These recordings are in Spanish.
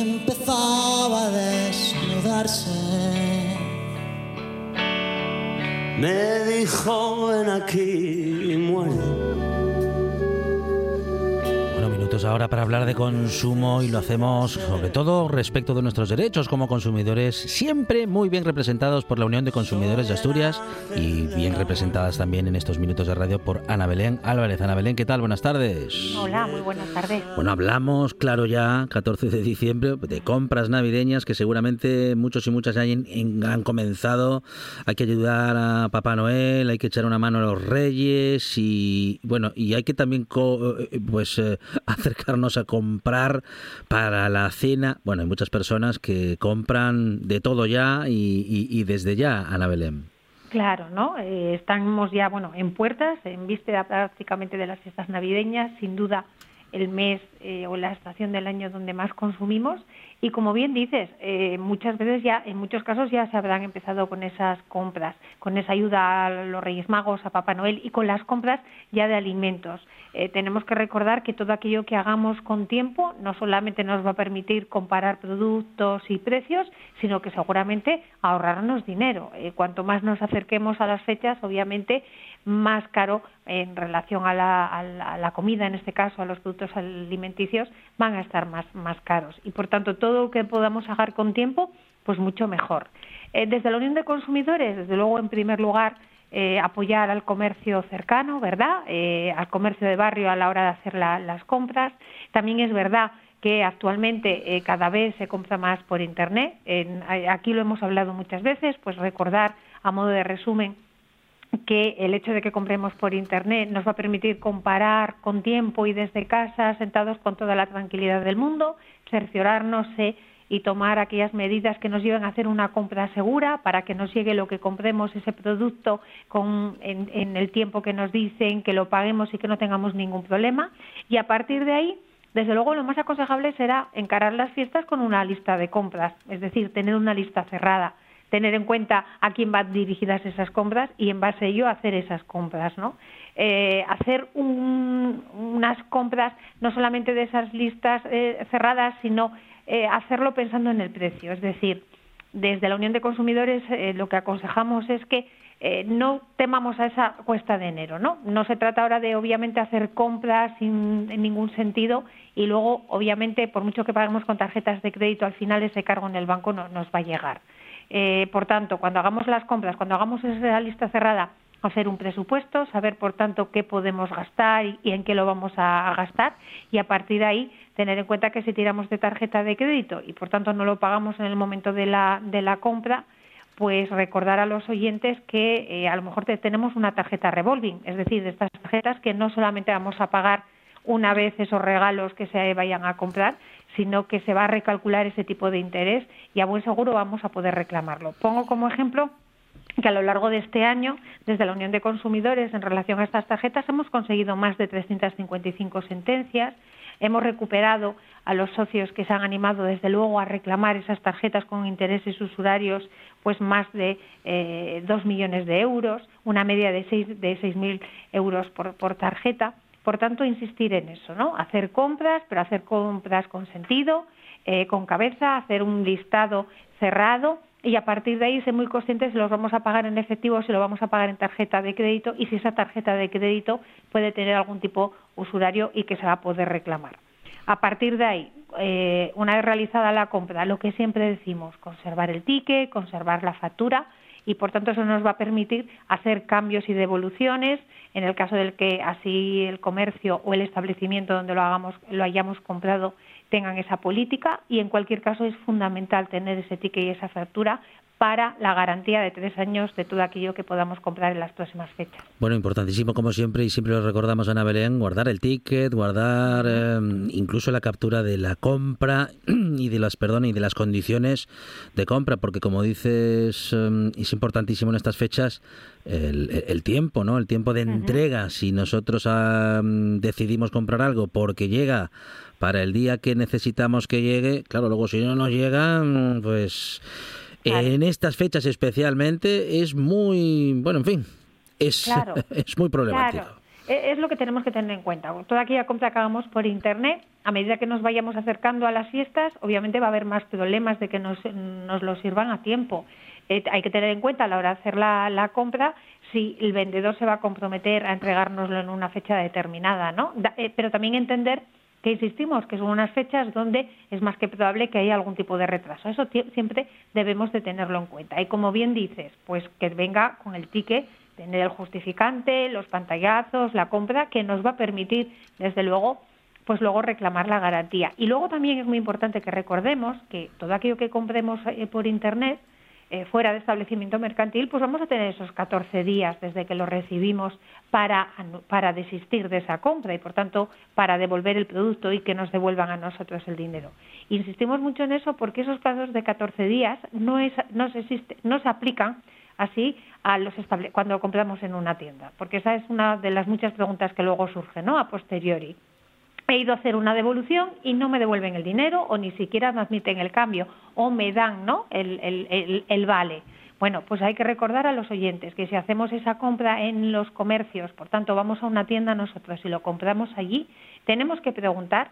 empezaba a desnudarse. Me dijo, ven aquí y muere consumo y lo hacemos sobre todo respecto de nuestros derechos como consumidores, siempre muy bien representados por la Unión de Consumidores de Asturias y bien representadas también en estos minutos de radio por Ana Belén Álvarez. Ana Belén, ¿qué tal? Buenas tardes. Hola, muy buenas tardes. Bueno, hablamos, claro ya, 14 de diciembre, de compras navideñas que seguramente muchos y muchas ya han, comenzado. Hay que ayudar a Papá Noel, hay que echar una mano a los reyes y bueno, y hay que también eh, pues eh, acercarnos a comprar para la cena. Bueno, hay muchas personas que compran de todo ya y, desde ya, Ana Belén. Claro, ¿no? Eh, estamos ya, bueno, en puertas, en víspera prácticamente de las fiestas navideñas, sin duda el mes eh, o la estación del año donde más consumimos y como bien dices, eh, muchas veces ya, en muchos casos ya se habrán empezado con esas compras, con esa ayuda a los Reyes Magos, a Papá Noel y con las compras ya de alimentos. Eh, tenemos que recordar que todo aquello que hagamos con tiempo no solamente nos va a permitir comparar productos y precios, sino que seguramente ahorrarnos dinero. cuanto más nos acerquemos a las fechas, obviamente más caro en relación a la, comida, en este caso a los productos alimenticios, van a estar más, más caros. Y por tanto, todo lo que podamos hacer con tiempo, pues mucho mejor. Eh, desde la Unión de Consumidores, desde luego, en primer lugar, eh, apoyar al comercio cercano, ¿verdad? Eh, al comercio de barrio a la hora de hacer las compras. También es verdad que actualmente cada vez se compra más por Internet. aquí lo hemos hablado muchas veces, pues recordar a modo de resumen que el hecho de que compremos por Internet nos va a permitir comparar con tiempo y desde casa, sentados con toda la tranquilidad del mundo, cerciorarnos eh, y tomar aquellas medidas que nos lleven a hacer una compra segura para que nos llegue lo que compremos, ese producto, con, en, en el tiempo que nos dicen, que lo paguemos y que no tengamos ningún problema. Y a partir de ahí, desde luego, lo más aconsejable será encarar las fiestas con una lista de compras, es decir, tener una lista cerrada tener en cuenta a quién van dirigidas esas compras y en base a ello hacer esas compras, ¿no? Eh, hacer unas compras no solamente de esas listas eh, cerradas, sino eh, hacerlo pensando en el precio. Es decir, desde la Unión de Consumidores lo que aconsejamos es que no temamos a esa cuesta de enero, ¿no? No se trata ahora de, obviamente, hacer compras en ningún sentido y luego, obviamente, por mucho que paguemos con tarjetas de crédito, al final ese cargo en el banco no nos va a llegar. Eh, por tanto, cuando hagamos las compras, cuando hagamos esa lista cerrada, hacer un presupuesto, saber, por tanto, qué podemos gastar y, en qué lo vamos a, gastar. Y a partir de ahí tener en cuenta que si tiramos de tarjeta de crédito y, por tanto, no lo pagamos en el momento de la, compra, pues recordar a los oyentes que eh, a lo mejor tenemos una tarjeta revolving, es decir, de estas tarjetas que no solamente vamos a pagar una vez esos regalos que se vayan a comprar, sino que se va a recalcular ese tipo de interés y a buen seguro vamos a poder reclamarlo. Pongo como ejemplo que a lo largo de este año, desde la Unión de Consumidores, en relación a estas tarjetas, hemos conseguido más de 355 sentencias, hemos recuperado a los socios que se han animado, desde luego, a reclamar esas tarjetas con intereses usurarios pues más de eh, 2 millones de euros, una media de 6 de 6.000 euros por tarjeta. Por tanto, insistir en eso, ¿no? Hacer compras, pero hacer compras con sentido, eh, con cabeza, hacer un listado cerrado y a partir de ahí ser muy conscientes si los vamos a pagar en efectivo, si lo vamos a pagar en tarjeta de crédito y si esa tarjeta de crédito puede tener algún tipo usurario y que se va a poder reclamar. A partir de ahí, eh, una vez realizada la compra, lo que siempre decimos, conservar el ticket, conservar la factura y por tanto eso nos va a permitir hacer cambios y devoluciones. En el caso del que así el comercio o el establecimiento donde lo hagamos lo hayamos comprado tengan esa política. Y en cualquier caso es fundamental tener ese ticket y esa factura para la garantía de tres años de todo aquello que podamos comprar en las próximas fechas. Bueno, importantísimo como siempre y siempre lo recordamos Ana Belén, guardar el ticket, guardar eh, incluso la captura de la compra y de las perdón y de las condiciones de compra, porque como dices eh, es importantísimo en estas fechas el, el tiempo, ¿no? El tiempo de entrega. Si nosotros eh, decidimos comprar algo porque llega para el día que necesitamos que llegue, claro, luego si no nos llega, pues en estas fechas especialmente es muy, bueno, en fin, es, es muy problemático. E, es lo que tenemos que tener en cuenta. Toda aquella compra que hagamos por Internet, a medida que nos vayamos acercando a las fiestas, obviamente va a haber más problemas de que nos, nos lo sirvan a tiempo. Eh, hay que tener en cuenta a la hora de hacer la, la, compra si el vendedor se va a comprometer a entregárnoslo en una fecha determinada, ¿no? Eh, pero también entender que insistimos que son unas fechas donde es más que probable que haya algún tipo de retraso. Eso siempre debemos de tenerlo en cuenta. Y como bien dices, pues que venga con el ticket, tener el justificante, los pantallazos, la compra, que nos va a permitir, desde luego, pues luego reclamar la garantía. Y luego también es muy importante que recordemos que todo aquello que compremos eh, por Internet, eh, fuera de establecimiento mercantil, pues vamos a tener esos 14 días desde que lo recibimos para, para desistir de esa compra y, por tanto, para devolver el producto y que nos devuelvan a nosotros el dinero. Insistimos mucho en eso porque esos plazos de 14 días no, es, no, se, existe, no se aplican así a los cuando compramos en una tienda, porque esa es una de las muchas preguntas que luego surgen, ¿no? A posteriori he ido a hacer una devolución y no me devuelven el dinero o ni siquiera me admiten el cambio o me dan ¿no? el, vale. Bueno, pues hay que recordar a los oyentes que si hacemos esa compra en los comercios, por tanto vamos a una tienda nosotros y lo compramos allí, tenemos que preguntar,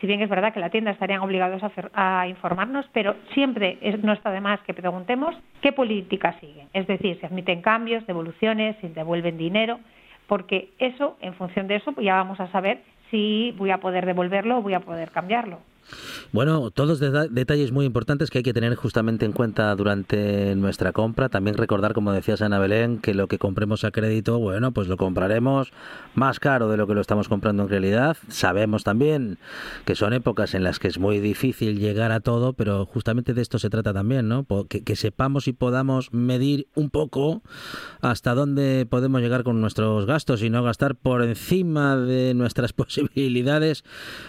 si bien es verdad que la tienda estarían obligados a, informarnos, pero siempre es, no está de más que preguntemos qué política siguen. Es decir, si admiten cambios, devoluciones, si devuelven dinero, porque eso, en función de eso, ya vamos a saber si voy a poder devolverlo o voy a poder cambiarlo. Bueno, todos detalles muy importantes que hay que tener justamente en cuenta durante nuestra compra. También recordar, como decías Ana Belén, que lo que compremos a crédito, bueno, pues lo compraremos más caro de lo que lo estamos comprando en realidad. Sabemos también que son épocas en las que es muy difícil llegar a todo, pero justamente de esto se trata también, ¿no? Que, sepamos y podamos medir un poco hasta dónde podemos llegar con nuestros gastos y no gastar por encima de nuestras posibilidades,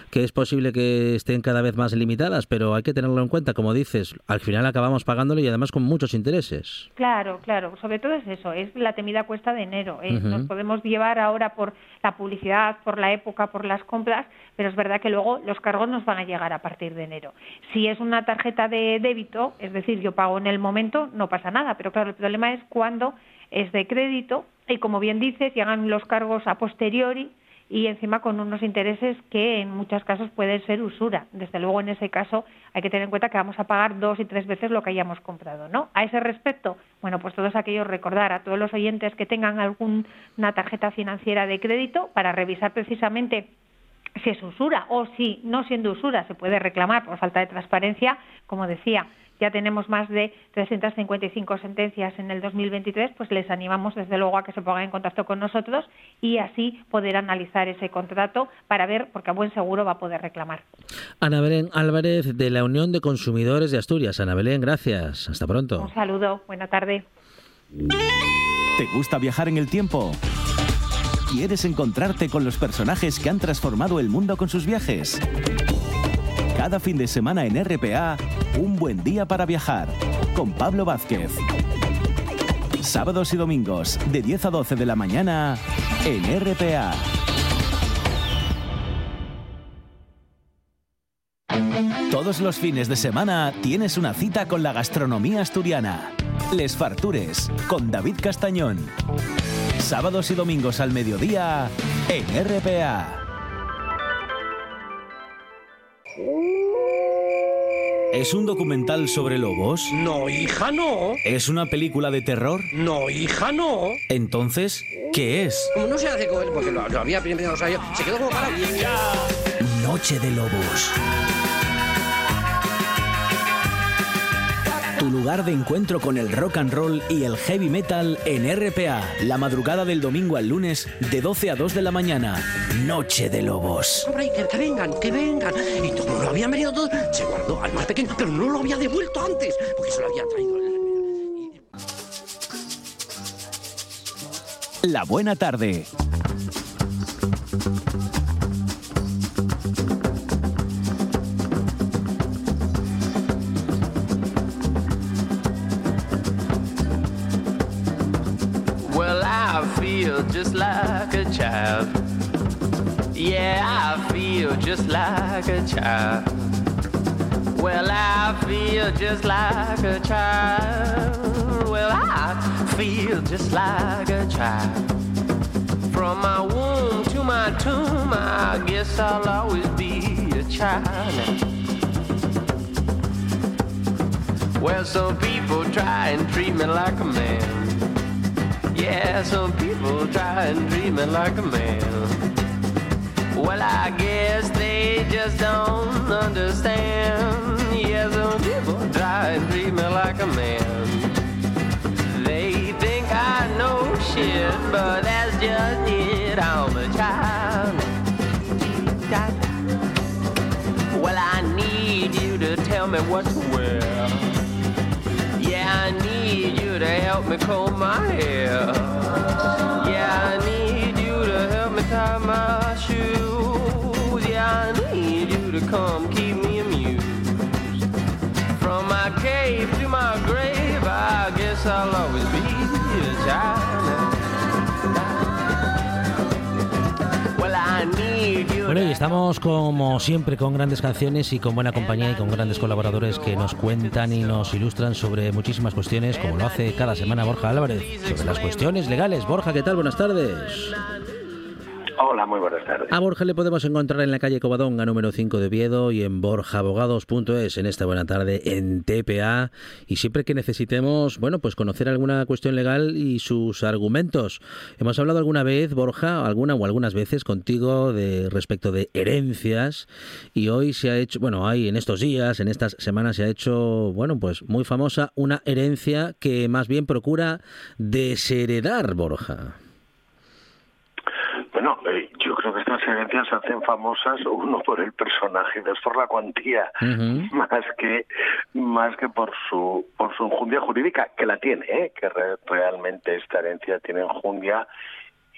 que es posible que estén vez más limitadas, pero hay que tenerlo en cuenta, como dices, al final acabamos pagándolo y además con muchos intereses. Claro, claro, sobre todo es eso, es la temida cuesta de enero. ¿eh? Nos podemos llevar ahora por la publicidad, por la época, por las compras, pero es verdad que luego los cargos nos van a llegar a partir de enero. Si es una tarjeta de débito, es decir, yo pago en el momento, no pasa nada, pero claro, el problema es cuando es de crédito y como bien dices, llegan los cargos a posteriori y encima con unos intereses que en muchos casos pueden ser usura. Desde luego, en ese caso hay que tener en cuenta que vamos a pagar dos y tres veces lo que hayamos comprado, ¿no? A ese respecto, bueno, pues todos aquellos recordar a todos los oyentes que tengan alguna tarjeta financiera de crédito para revisar precisamente si es usura o si no siendo usura se puede reclamar por falta de transparencia, como decía, ya tenemos más de 355 sentencias en el 2023, pues les animamos desde luego a que se pongan en contacto con nosotros y así poder analizar ese contrato para ver, porque a buen seguro va a poder reclamar. Ana Belén Álvarez de la Unión de Consumidores de Asturias. Ana Belén, gracias. Hasta pronto. Un saludo. Buena tarde. ¿Te gusta viajar en el tiempo? ¿Quieres encontrarte con los personajes que han transformado el mundo con sus viajes? Cada fin de semana en RPA, un buen día para viajar, con Pablo Vázquez. Sábados y domingos, de 10 a 12 de la mañana, en RPA. Todos los fines de semana tienes una cita con la gastronomía asturiana Les Fartures, con David Castañón. Sábados y domingos al mediodía en RPA. ¿Es un documental sobre lobos? No, hija, no. ¿Es una película de terror? No, hija, no. Entonces, ¿qué es? Como no se hace con él, porque lo, lo había primero, o sea, yo, se quedó como para... Noche de Lobos. Tu lugar de encuentro con el rock and roll y el heavy metal en RPA. La madrugada del domingo al lunes de 12 a 2 de la mañana. Noche de Lobos. Hombre, que, que vengan, que vengan. Y como lo habían venido todos, se guardó al más pequeño, pero no lo había devuelto antes, porque se lo había traído. La buena tarde. Just like a child. Yeah, I feel just like a child. Well, I feel just like a child. Well, I feel just like a child. From my womb to my tomb, I guess I'll always be a child. Well, some people try and treat me like a man. Yeah, some people try and treat me like a man. Well, I guess they just don't understand. Yeah, some people try and treat me like a man. They think I know shit, but that's just it. I'm a child. Well, I need you to tell me what to wear. You to help me comb my hair. Yeah, I need you to help me tie my shoes. Yeah, I need you to come keep me amused. From my cave to my grave, I guess I'll always be a child. Bueno, y estamos como siempre con grandes canciones y con buena compañía y con grandes colaboradores que nos cuentan y nos ilustran sobre muchísimas cuestiones, como lo hace cada semana Borja Álvarez, sobre las cuestiones legales. Borja, ¿qué tal? Buenas tardes. Hola, muy buenas tardes. A Borja le podemos encontrar en la calle Covadonga número 5 de Oviedo y en borjaabogados.es en esta buena tarde en TPA y siempre que necesitemos, bueno, pues conocer alguna cuestión legal y sus argumentos. Hemos hablado alguna vez, Borja, alguna o algunas veces contigo de respecto de herencias y hoy se ha hecho, bueno, hay en estos días, en estas semanas se ha hecho, bueno, pues muy famosa una herencia que más bien procura desheredar, Borja. Bueno, eh, estas herencias se hacen famosas uno por el personaje dos por la cuantía, más que más que por su por su enjundia jurídica que la tiene, ¿eh? que re- realmente esta herencia tiene enjundia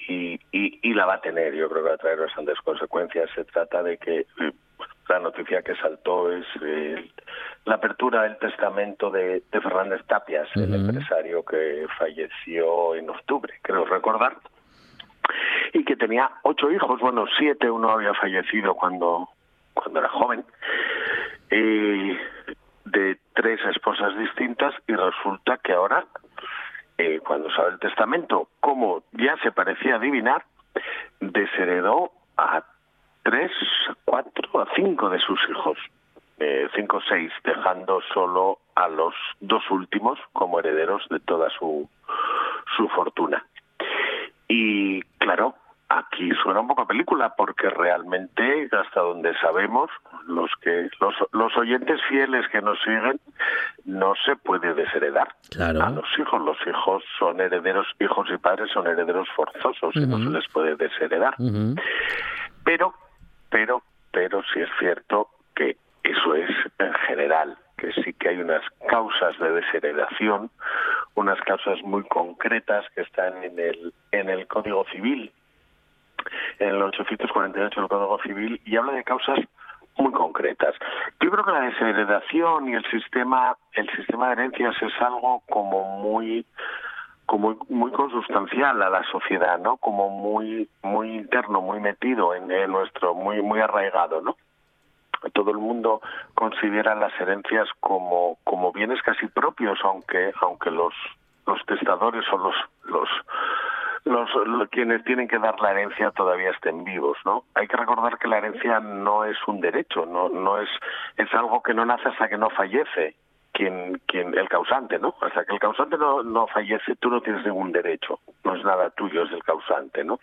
y, y, y la va a tener. Yo creo que va a traer bastantes consecuencias. Se trata de que eh, la noticia que saltó es eh, la apertura del testamento de, de Fernández Tapias, el empresario que falleció en octubre, creo recordar y que tenía ocho hijos, bueno, siete, uno había fallecido cuando, cuando era joven, de tres esposas distintas y resulta que ahora, eh, cuando sabe el testamento, como ya se parecía adivinar, desheredó a tres, cuatro, a cinco de sus hijos, eh, cinco o seis, dejando solo a los dos últimos como herederos de toda su, su fortuna. Y claro, aquí suena un poco a película porque realmente hasta donde sabemos los que los, los oyentes fieles que nos siguen no se puede desheredar. Claro. a los hijos los hijos son herederos hijos y padres son herederos forzosos y no se les puede desheredar. Pero pero pero sí es cierto que eso es en general que sí que hay unas causas de desheredación unas causas muy concretas que están en el en el Código Civil en el 848 del Código Civil y habla de causas muy concretas. Yo creo que la desheredación y el sistema el sistema de herencias es algo como muy como muy consustancial a la sociedad, ¿no? Como muy muy interno, muy metido en, en nuestro muy muy arraigado, ¿no? Todo el mundo considera las herencias como, como bienes casi propios, aunque, aunque los, los testadores o los, los, los, quienes tienen que dar la herencia todavía estén vivos, ¿no? Hay que recordar que la herencia no es un derecho, no, no es, es algo que no nace hasta que no fallece quien, quien, el causante, ¿no? Hasta que el causante no, no fallece, tú no tienes ningún derecho, no es nada tuyo, es el causante, ¿no?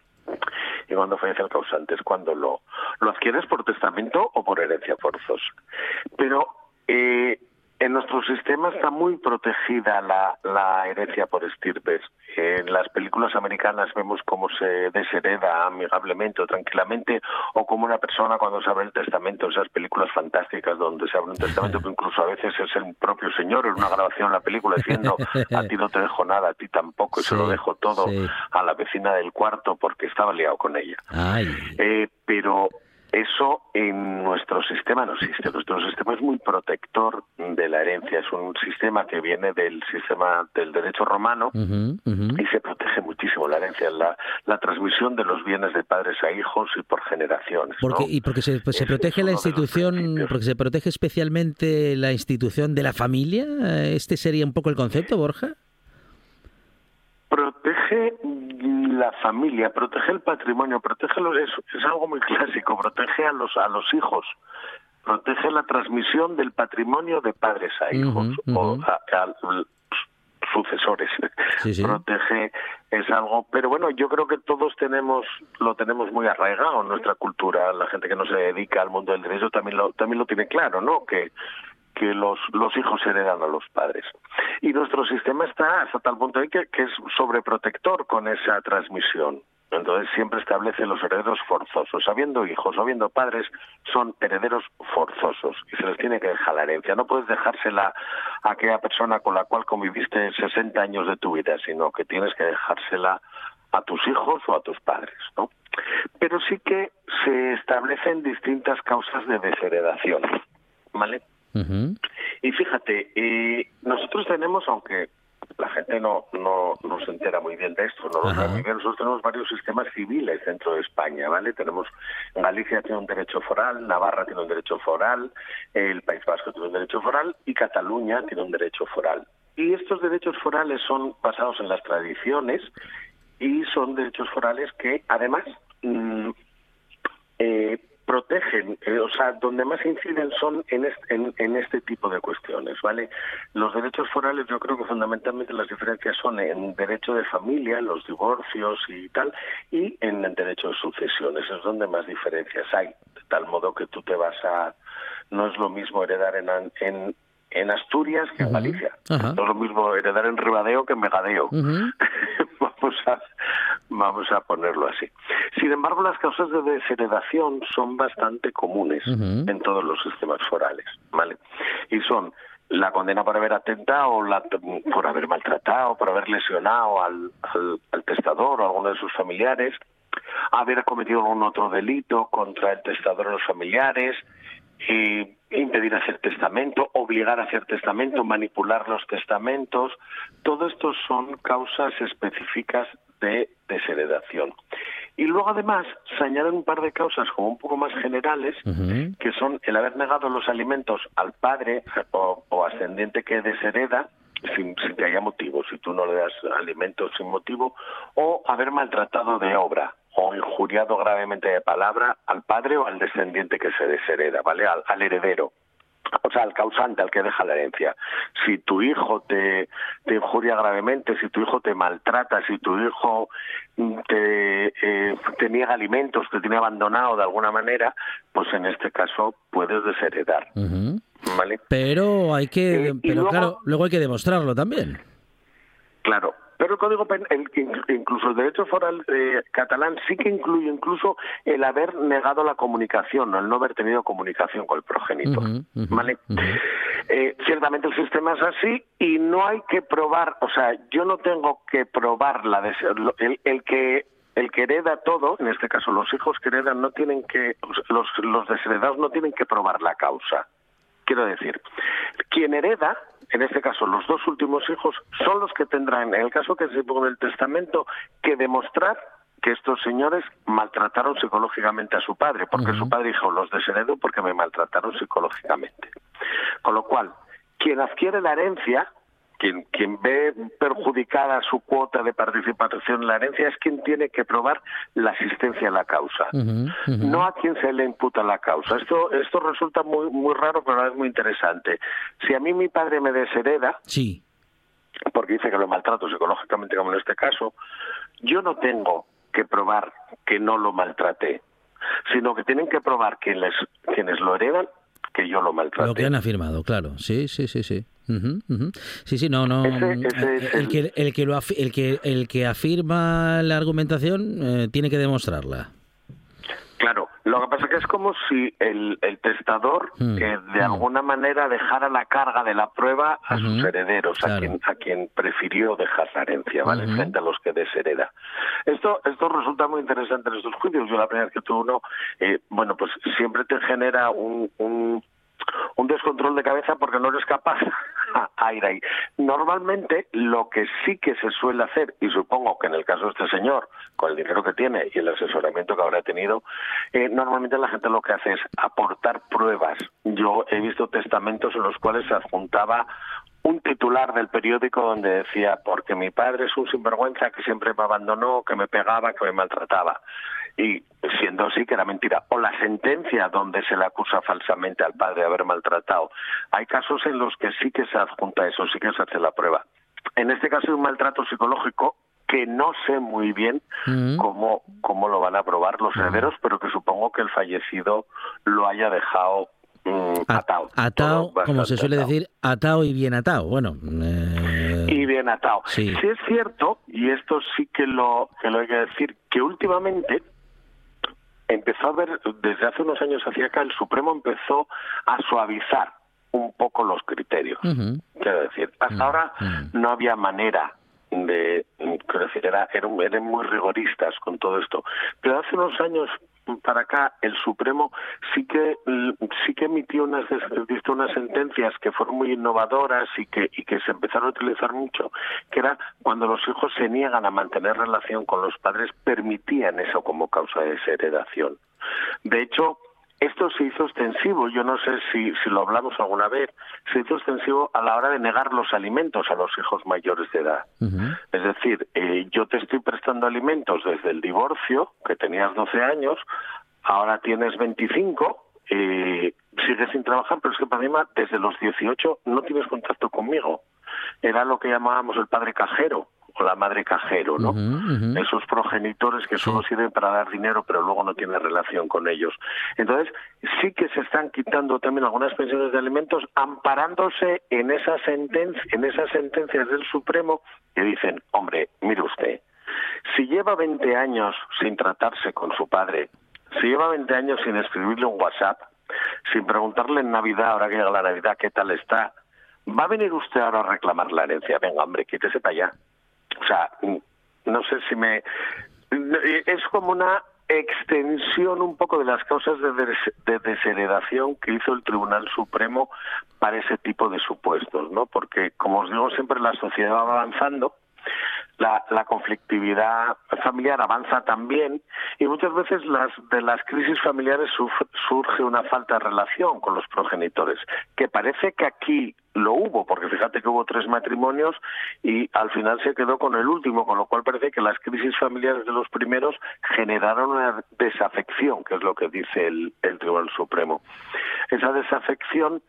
Y cuando fallece el causante es cuando lo, lo adquieres por testamento o por herencia forzosa. Pero eh, en nuestro sistema está muy protegida la, la herencia por estirpes. En las películas americanas vemos cómo se deshereda amigablemente o tranquilamente, o como una persona cuando se abre el testamento, esas películas fantásticas donde se abre un testamento que incluso a veces es el propio señor en una grabación en la película diciendo a ti no te dejo nada, a ti tampoco, y se lo dejo todo a la vecina del cuarto porque estaba liado con ella. Eh, pero eso en nuestro sistema no existe. Nuestro sistema es muy protector de la herencia. Es un sistema que viene del sistema del derecho romano y se protege muchísimo la herencia, la, la transmisión de los bienes de padres a hijos y por generaciones. Porque, Y porque se, pues, se protege la institución, porque se protege especialmente la institución de la familia. ¿Este sería un poco el concepto, Borja? Protege la familia, protege el patrimonio, protege los, es, es, algo muy clásico, protege a los a los hijos, protege la transmisión del patrimonio de padres a hijos o a, sucesores. Protege es algo, pero bueno, yo creo que todos tenemos lo tenemos muy arraigado en nuestra cultura, la gente que no se dedica al mundo del derecho también lo también lo tiene claro, ¿no? Que que los, los hijos heredan a los padres. Y nuestro sistema está hasta tal punto que, que es sobreprotector con esa transmisión. Entonces siempre establece los herederos forzosos. Habiendo hijos o habiendo padres, son herederos forzosos y se les tiene que dejar la herencia. No puedes dejársela a aquella persona con la cual conviviste 60 años de tu vida, sino que tienes que dejársela a tus hijos o a tus padres, ¿no? Pero sí que se establecen distintas causas de desheredación, ¿vale? Y fíjate, eh, nosotros tenemos, aunque la gente no, no, no se entera muy bien de esto, no lo sabe muy bien, nosotros tenemos varios sistemas civiles dentro de España, ¿vale? Tenemos, Galicia tiene un derecho foral, Navarra tiene un derecho foral, el País Vasco tiene un derecho foral y Cataluña tiene un derecho foral. Y estos derechos forales son basados en las tradiciones y son derechos forales que además mm, eh, protegen, eh, o sea, donde más inciden son en este, en, este tipo de cuestiones, ¿vale? Los derechos forales yo creo que fundamentalmente las diferencias son en derecho de familia, los divorcios y tal, y en el derecho de sucesiones, es donde más diferencias hay, de tal modo que tú te vas a... No es lo mismo heredar en, en, en Asturias que en Galicia. No es lo mismo heredar en Ribadeo que en Megadeo. vamos, a, vamos a ponerlo así. Sin embargo, las causas de desheredación son bastante comunes en todos los sistemas forales. ¿vale? Y son la condena por haber atentado, la, por haber maltratado, por haber lesionado al, al, al testador o a alguno de sus familiares, haber cometido algún otro delito contra el testador o los familiares, eh, impedir hacer testamento, obligar a hacer testamento, manipular los testamentos, todo esto son causas específicas de desheredación. Y luego además se añaden un par de causas como un poco más generales, que son el haber negado los alimentos al padre o, o ascendiente que deshereda, sin, sin, que haya motivo, si tú no le das alimentos sin motivo, o haber maltratado de obra, o injuriado gravemente de palabra al padre o al descendiente que se deshereda, ¿vale? Al, heredero o sea, al causante, al que deja la herencia. Si tu hijo te, te injuria gravemente, si tu hijo te maltrata, si tu hijo te, eh, te niega alimentos, te tiene abandonado de alguna manera, pues en este caso puedes desheredar. ¿vale? Pero hay que, eh, pero claro, luego hay que demostrarlo también. Claro, pero el Código Penal, incluso el derecho foral eh, catalán, sí que incluye incluso el haber negado la comunicación, el no haber tenido comunicación con el progenitor. ¿vale? Eh, ciertamente el sistema es así y no hay que probar, o sea, yo no tengo que probar la el, el que el que hereda todo, en este caso los hijos que heredan, no tienen que, los, los desheredados no tienen que probar la causa. Quiero decir, quien hereda en este caso los dos últimos hijos, son los que tendrán, en el caso que se ponga el testamento, que demostrar que estos señores maltrataron psicológicamente a su padre, porque su padre dijo, los desheredo porque me maltrataron psicológicamente. Con lo cual, quien adquiere la herencia, quien, quien ve perjudicada su cuota de participación en la herencia es quien tiene que probar la asistencia a la causa, no a quien se le imputa la causa. Esto, esto resulta muy, muy raro, pero es muy interesante. Si a mí mi padre me deshereda, sí. porque dice que lo maltrato psicológicamente, como en este caso, yo no tengo que probar que no lo maltraté, sino que tienen que probar quienes, quienes lo heredan que yo lo maltraté. Lo que han afirmado, claro. Sí, sí, sí, sí. Sí, sí, no, no. el, que, el, que lo el, que, el que afirma la argumentación eh, tiene que demostrarla. Lo que pasa es que es como si el, el testador mm, de mm. alguna manera dejara la carga de la prueba a sus herederos, a quien a quien prefirió dejar la herencia, ¿vale? Frente a los que deshereda. Esto esto resulta muy interesante en estos juicios. Yo la primera vez que tuve uno, eh, bueno, pues siempre te genera un, un un descontrol de cabeza porque no eres capaz a ir ahí. Normalmente lo que sí que se suele hacer, y supongo que en el caso de este señor, con el dinero que tiene y el asesoramiento que habrá tenido, eh, normalmente la gente lo que hace es aportar pruebas. Yo he visto testamentos en los cuales se adjuntaba un titular del periódico donde decía porque mi padre es un sinvergüenza que siempre me abandonó, que me pegaba, que me maltrataba y siendo así que era mentira. O la sentencia donde se le acusa falsamente al padre de haber maltratado. Hay casos en los que sí que se adjunta eso, sí que se hace la prueba. En este caso hay un maltrato psicológico que no sé muy bien mm. cómo, cómo lo van a probar los mm. herederos, pero que supongo que el fallecido lo haya dejado mm, atado. Atado, como se suele decir, atado y bien atado. Bueno. Eh, y bien atado. Sí. sí. es cierto, y esto sí que lo, que lo hay que decir, que últimamente empezó a ver, desde hace unos años hacia acá, el Supremo empezó a suavizar un poco los criterios. Quiero decir, hasta ahora no había manera de, era, eran muy rigoristas con todo esto. Pero hace unos años para acá el Supremo sí que sí que emitió unas visto unas sentencias que fueron muy innovadoras y que y que se empezaron a utilizar mucho que era cuando los hijos se niegan a mantener relación con los padres permitían eso como causa de desheredación de hecho esto se hizo extensivo, yo no sé si, si lo hablamos alguna vez, se hizo extensivo a la hora de negar los alimentos a los hijos mayores de edad. Es decir, eh, yo te estoy prestando alimentos desde el divorcio, que tenías 12 años, ahora tienes 25, eh, sigues sin trabajar, pero es que para mí desde los 18 no tienes contacto conmigo. Era lo que llamábamos el padre cajero la madre cajero, ¿no? Esos progenitores que solo sirven para dar dinero, pero luego no tienen relación con ellos. Entonces, sí que se están quitando también algunas pensiones de alimentos amparándose en esa sentencia, en esas sentencias del Supremo que dicen, hombre, mire usted, si lleva 20 años sin tratarse con su padre, si lleva 20 años sin escribirle un WhatsApp, sin preguntarle en Navidad, ahora que llega la Navidad, qué tal está, ¿va a venir usted ahora a reclamar la herencia? Venga, hombre, quítese para allá. O sea, no sé si me... Es como una extensión un poco de las causas de, desheredación que hizo el Tribunal Supremo para ese tipo de supuestos, ¿no? Porque, como os digo, siempre la sociedad va avanzando la, conflictividad familiar avanza también y muchas veces las, de las crisis familiares surge una falta de relación con los progenitores, que parece que aquí lo hubo, porque fíjate que hubo tres matrimonios y al final se quedó con el último, con lo cual parece que las crisis familiares de los primeros generaron una desafección, que es lo que dice el, el Tribunal Supremo. Esa desafección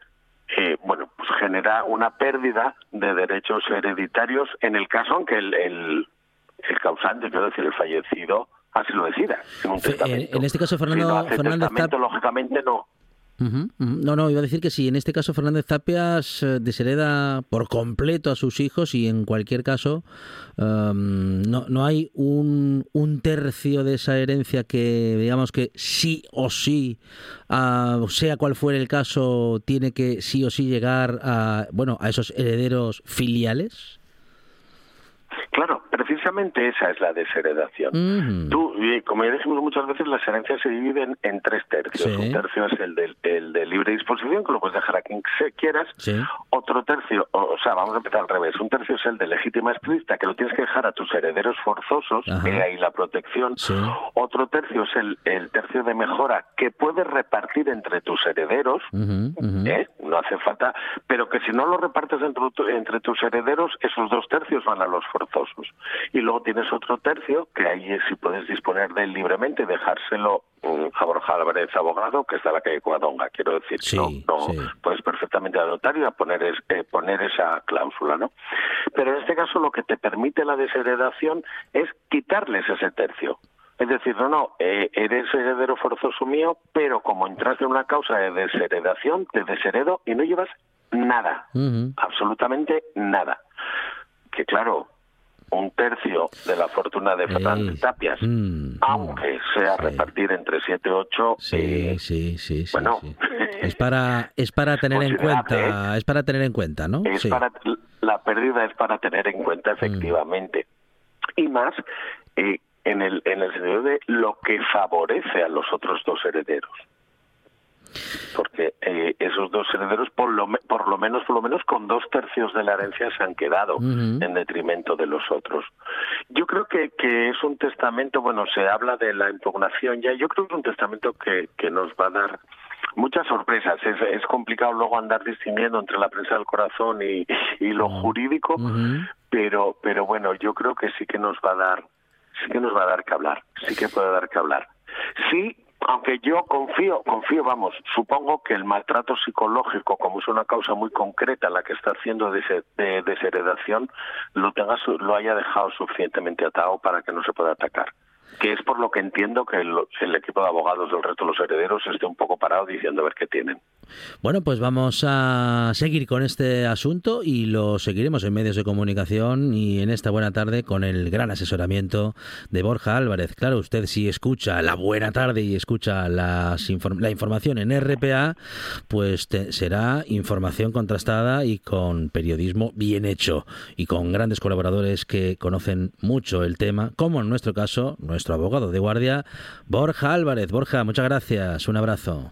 eh, bueno, pues genera una pérdida de derechos hereditarios en el caso en que el, el, el causante, quiero decir, el fallecido, así lo decida. En, un testamento. en este caso, Fernando, Fernández lógicamente no. No, no, iba a decir que si en este caso Fernández Tapias eh, deshereda por completo a sus hijos y en cualquier caso em, no, no hay un, un, tercio de esa herencia que digamos que sí o sí, uh, sea cual fuere el caso, tiene que sí o sí llegar a, bueno, a esos herederos filiales. Claro, precisamente esa es la desheredación. Tú, como ya dijimos muchas veces, las herencias se dividen en tres tercios. Sí. Un tercio es el de, el de libre disposición, que lo puedes dejar a quien se quieras. Sí. Otro tercio, o, sea, vamos a empezar al revés. Un tercio es el de legítima explícita, que lo tienes que dejar a tus herederos forzosos, que ahí la protección. Sí. Otro tercio es el, el tercio de mejora, que puedes repartir entre tus herederos. ¿eh? No hace falta, pero que si no lo repartes entre, entre tus herederos, esos dos tercios van a los forzosos. Y luego tienes otro tercio, que ahí es si puedes disponer de él libremente, dejárselo mm, a Borja Álvarez, abogado, que está en la calle Cuadonga, quiero decir. Sí, no, no, sí. puedes perfectamente al notario a poner, es- eh, poner esa cláusula, ¿no? Pero en este caso lo que te permite la desheredación es quitarles ese tercio. Es decir, no, no, eh, eres heredero forzoso mío, pero como entraste en una causa de desheredación, te desheredo y no llevas nada, absolutamente nada. Que claro, un tercio de la fortuna de Fernández Tapias, mm, aunque sea sí. repartir entre 7 y 8, Sí, sí, sí, sí, bueno, sí. Es para es para tener en cuenta, es para tener en cuenta, ¿no? es para la pérdida es para tener en cuenta efectivamente y más eh, en el en el sentido de lo que favorece a los otros dos herederos esos dos herederos por lo por lo menos por lo menos con dos tercios de la herencia se han quedado en detrimento de los otros. Yo creo que, que es un testamento bueno se habla de la impugnación ya yo creo que es un testamento que, que nos va a dar muchas sorpresas. Es, es complicado luego andar distinguiendo entre la prensa del corazón y, y lo jurídico pero pero bueno yo creo que sí que nos va a dar sí que nos va a dar que hablar sí que puede dar que hablar. Sí aunque yo confío confío vamos supongo que el maltrato psicológico como es una causa muy concreta la que está haciendo de, desheredación lo tenga lo haya dejado suficientemente atado para que no se pueda atacar. Que es por lo que entiendo que el, el equipo de abogados del resto de los herederos esté un poco parado diciendo a ver qué tienen Bueno, pues vamos a seguir con este asunto y lo seguiremos en medios de comunicación y en esta buena tarde con el gran asesoramiento de Borja Álvarez. Claro, usted si escucha la buena tarde y escucha las inform- la información en RPA, pues te- será información contrastada y con periodismo bien hecho y con grandes colaboradores que conocen mucho el tema, como en nuestro caso, nuestro abogado de guardia, Borja Álvarez. Borja, muchas gracias. Un abrazo.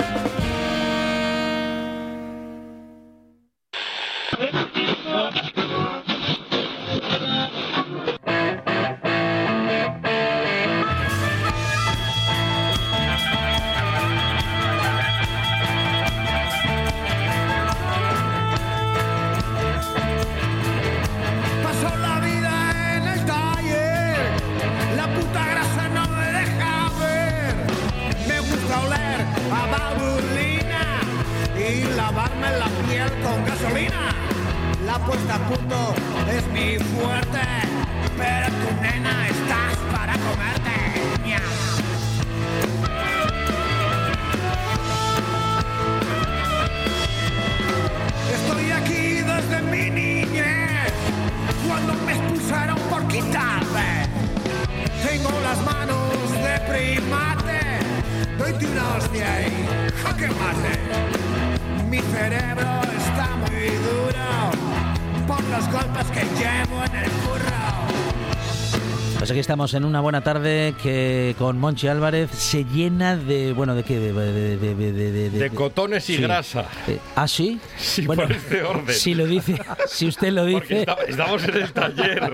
Estamos en una buena tarde que con Monchi Álvarez se llena de, bueno, ¿de qué? De, de, de, de, de- De cotones y sí. grasa. Eh, ¿Ah, sí? Sí, por este orden. Si lo dice, si usted lo dice... esta- estamos en el taller.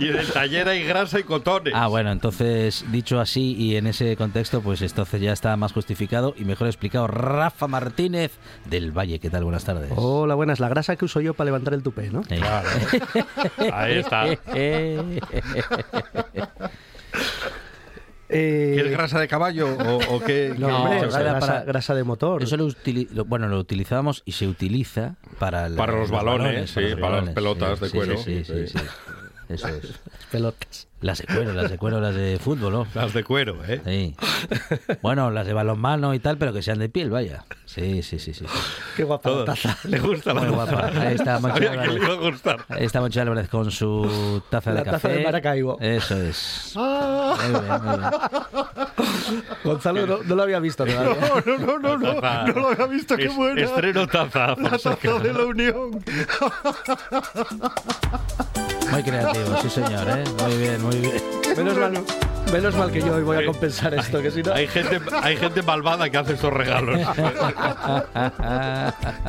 Y en el taller hay grasa y cotones. Ah, bueno, entonces, dicho así y en ese contexto, pues entonces ya está más justificado y mejor explicado. Rafa Martínez del Valle, ¿qué tal? Buenas tardes. Hola, buenas. La grasa que uso yo para levantar el tupé, ¿no? Eh. Claro. Ahí está. Eh, ¿Quieres grasa de caballo o, o qué? No, qué- hombre, eso o sea, era grasa, para- grasa de motor. Eso lo, utili- lo- bueno, lo utilizamos y se utiliza para, Para los balones, sí, los para las pelotas sí, de cuero. Sí, sí, sí, Sí. sí. Eso es. Pelotas. Las de cuero, las de cuero, las de fútbol, ¿no? Las de cuero, ¿eh? Sí. Bueno, las de balonmano y tal, pero que sean de piel, vaya. Sí, sí, sí, sí. Qué guapa la taza. Le gusta la Muy guapa. Ahí está Sabía que le iba a gustar. Ahí está Monchi Álvarez con su taza La de café. taza de Maracaibo. Eso es. Ah. Muy bien, muy bien. Gonzalo no, no lo había visto todavía. No, no, no, no, no, no lo había visto, qué Es- buena. Estreno taza. La taza de la Unión. Muy creativo, sí señor, ¿eh? Muy bien, muy bien. Menos mal, menos mal que yo hoy voy a compensar esto, que si no... Hay gente, hay gente malvada que hace estos regalos.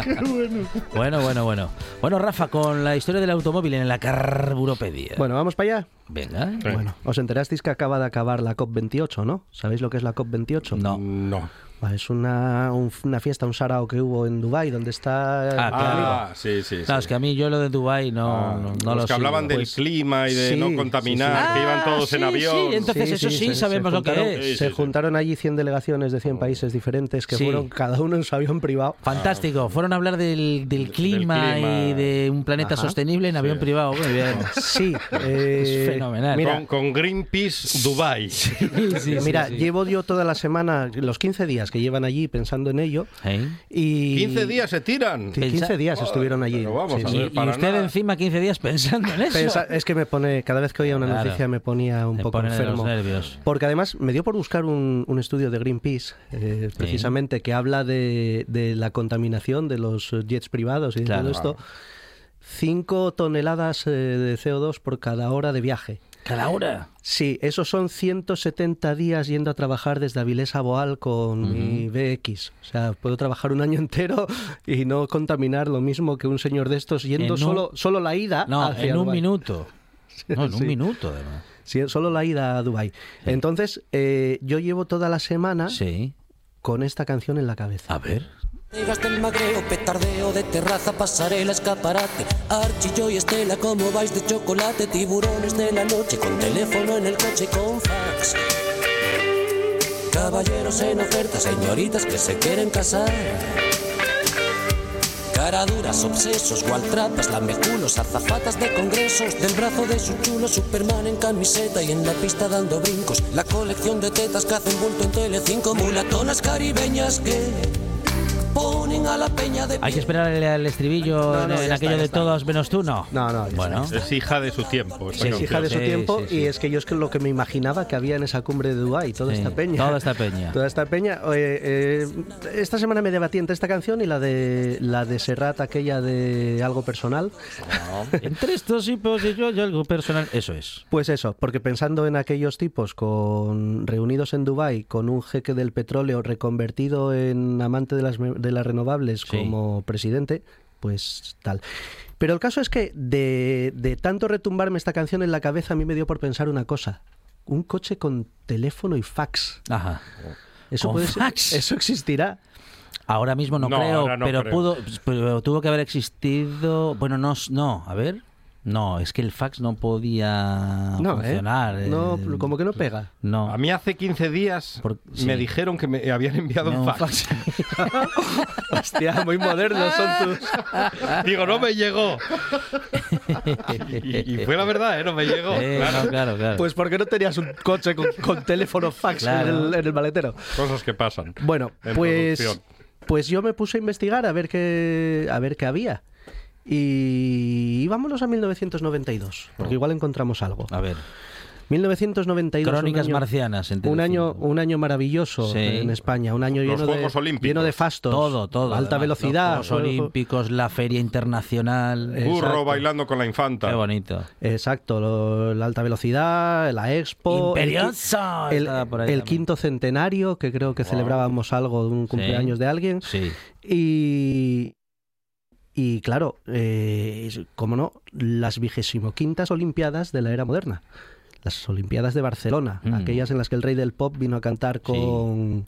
Qué bueno. Bueno, bueno, bueno. Bueno, Rafa, con la historia del automóvil en la carburopedia. Bueno, ¿vamos para allá? Venga. Bueno, os enterasteis que acaba de acabar la COP28, ¿no? ¿Sabéis lo que es la COP28? No. No. Es una, un- una fiesta, un sarao que hubo en Dubai donde está... Ah, claro. Ah, sí, sí. Claro, sí. es que a mí yo lo de Dubai no, Ah, no, no los lo que hablaban sigo. del Pues- clima y de sí, no contaminar, sí. que iban todos Ah, en sí, avión. sí, entonces eso sí, se- sabemos se lo que es. Sí, Se juntaron allí 100 delegaciones de 100 países diferentes que Sí. fueron cada uno en su avión privado. Fantástico. Fueron a hablar del, del clima, clima. y de un planeta Ajá. sostenible en avión privado. Muy bien. Sí, eh, Es fenomenal. Mira, Con, con Greenpeace Dubai. Sí, sí, mira, sí. llevo yo toda la semana, los 15 días que llevan allí pensando en ello. ¿Eh? Y 15 días se tiran. Sí, 15 días estuvieron allí. pero vamos Sí, a sí. ver, Y, usted nada. encima 15 días pensando en eso. Pensa- es que me pone, cada vez que oía una Claro. noticia me ponía un Me poco enfermo. nervios. Porque además me dio por buscar un, un estudio de Greenpeace, eh, precisamente, que habla de, de la contaminación de los jets privados y Claro. todo esto. 5 toneladas eh, de CO2 por cada hora de viaje. Cada hora. Sí, esos son 170 días yendo a trabajar desde Avilés a Boal con mi BX. O sea, puedo trabajar un año entero y no contaminar lo mismo que un señor de estos yendo un- solo, solo la ida. No, hacia en un minuto. No, en un minuto, además. Sí, solo la ida a Dubai. Entonces, eh, yo llevo toda la semana Sí. con esta canción en la cabeza. A ver. Llegas del magreo, petardeo de terraza, pasarela, escaparate. Archie, yo y Estela, como vais de chocolate, tiburones de la noche, con teléfono en el coche, con fax. Caballeros en oferta, señoritas que se quieren casar. Caraduras, obsesos, gualtrapas, lameculos, azafatas de congresos, del brazo de su chulo, Superman en camiseta y en la pista dando brincos. La colección de tetas que hacen bulto en Telecinco, mulatonas caribeñas que tiempo ponen a la peña de Hay que esperar al, al estribillo No, en, no, en ya aquello está, de está. todos menos tú, no. No, no, Bueno, Es hija de su tiempo. Sí, es hija de su Sí, tiempo sí, sí. y es que yo es que lo que me imaginaba que había en esa cumbre de Dubái, toda Sí, esta peña. toda esta peña. Toda esta peña. Oye, eh, esta semana me debatí entre esta canción y la de la de Serrat, aquella de algo personal. entre estos tipos y yo hay algo personal. Eso es. Pues eso, porque pensando en aquellos tipos con reunidos en Dubái con un jeque del petróleo reconvertido en amante de las, de las renovables Sí. como presidente, pues tal. Pero el caso es que de, de tanto retumbarme esta canción en la cabeza a mí me dio por pensar una cosa. Un coche con teléfono y fax. Ajá. Eso ¿Con puede ser- eso existirá. Ahora mismo no, No, creo, no pero creo. pudo, pero tuvo que haber existido. Bueno, no, no, a ver. No, es que el fax no podía No, ¿eh? funcionar. No, como que no pega. No. A mí hace 15 días Por- sí. me dijeron que me habían enviado No, un un fax. Hostia, muy modernos son tus. Digo, no me llegó. Y, y fue la verdad, ¿eh? No me llegó. Eh, Claro. no, claro, claro. Pues ¿por qué no tenías un coche con, con teléfono fax Claro. en, el, en el maletero? Cosas que pasan. Bueno, en pues, producción. pues yo me puse a investigar a ver qué, a ver qué había. Y, y vámonos a 1992, porque igual encontramos algo. a ver. 1992. Crónicas un año, marcianas. en Un año, un año maravilloso Sí. en España, un año lleno de, Juegos Olímpicos. lleno de fastos. Todo, todo. Alta además. velocidad. Los Juegos Olímpicos, la Feria Internacional. Burro exacto. bailando con la infanta. Qué bonito. Exacto, lo- la alta velocidad, la expo. el Imperioso. El, el quinto centenario, que creo que celebrábamos algo de un cumpleaños de alguien. Sí. Y, y claro, eh, como no, las vigésimo quintas Olimpiadas de la era moderna. Las Olimpiadas de Barcelona, Mm. aquellas en las que el rey del pop vino a cantar con,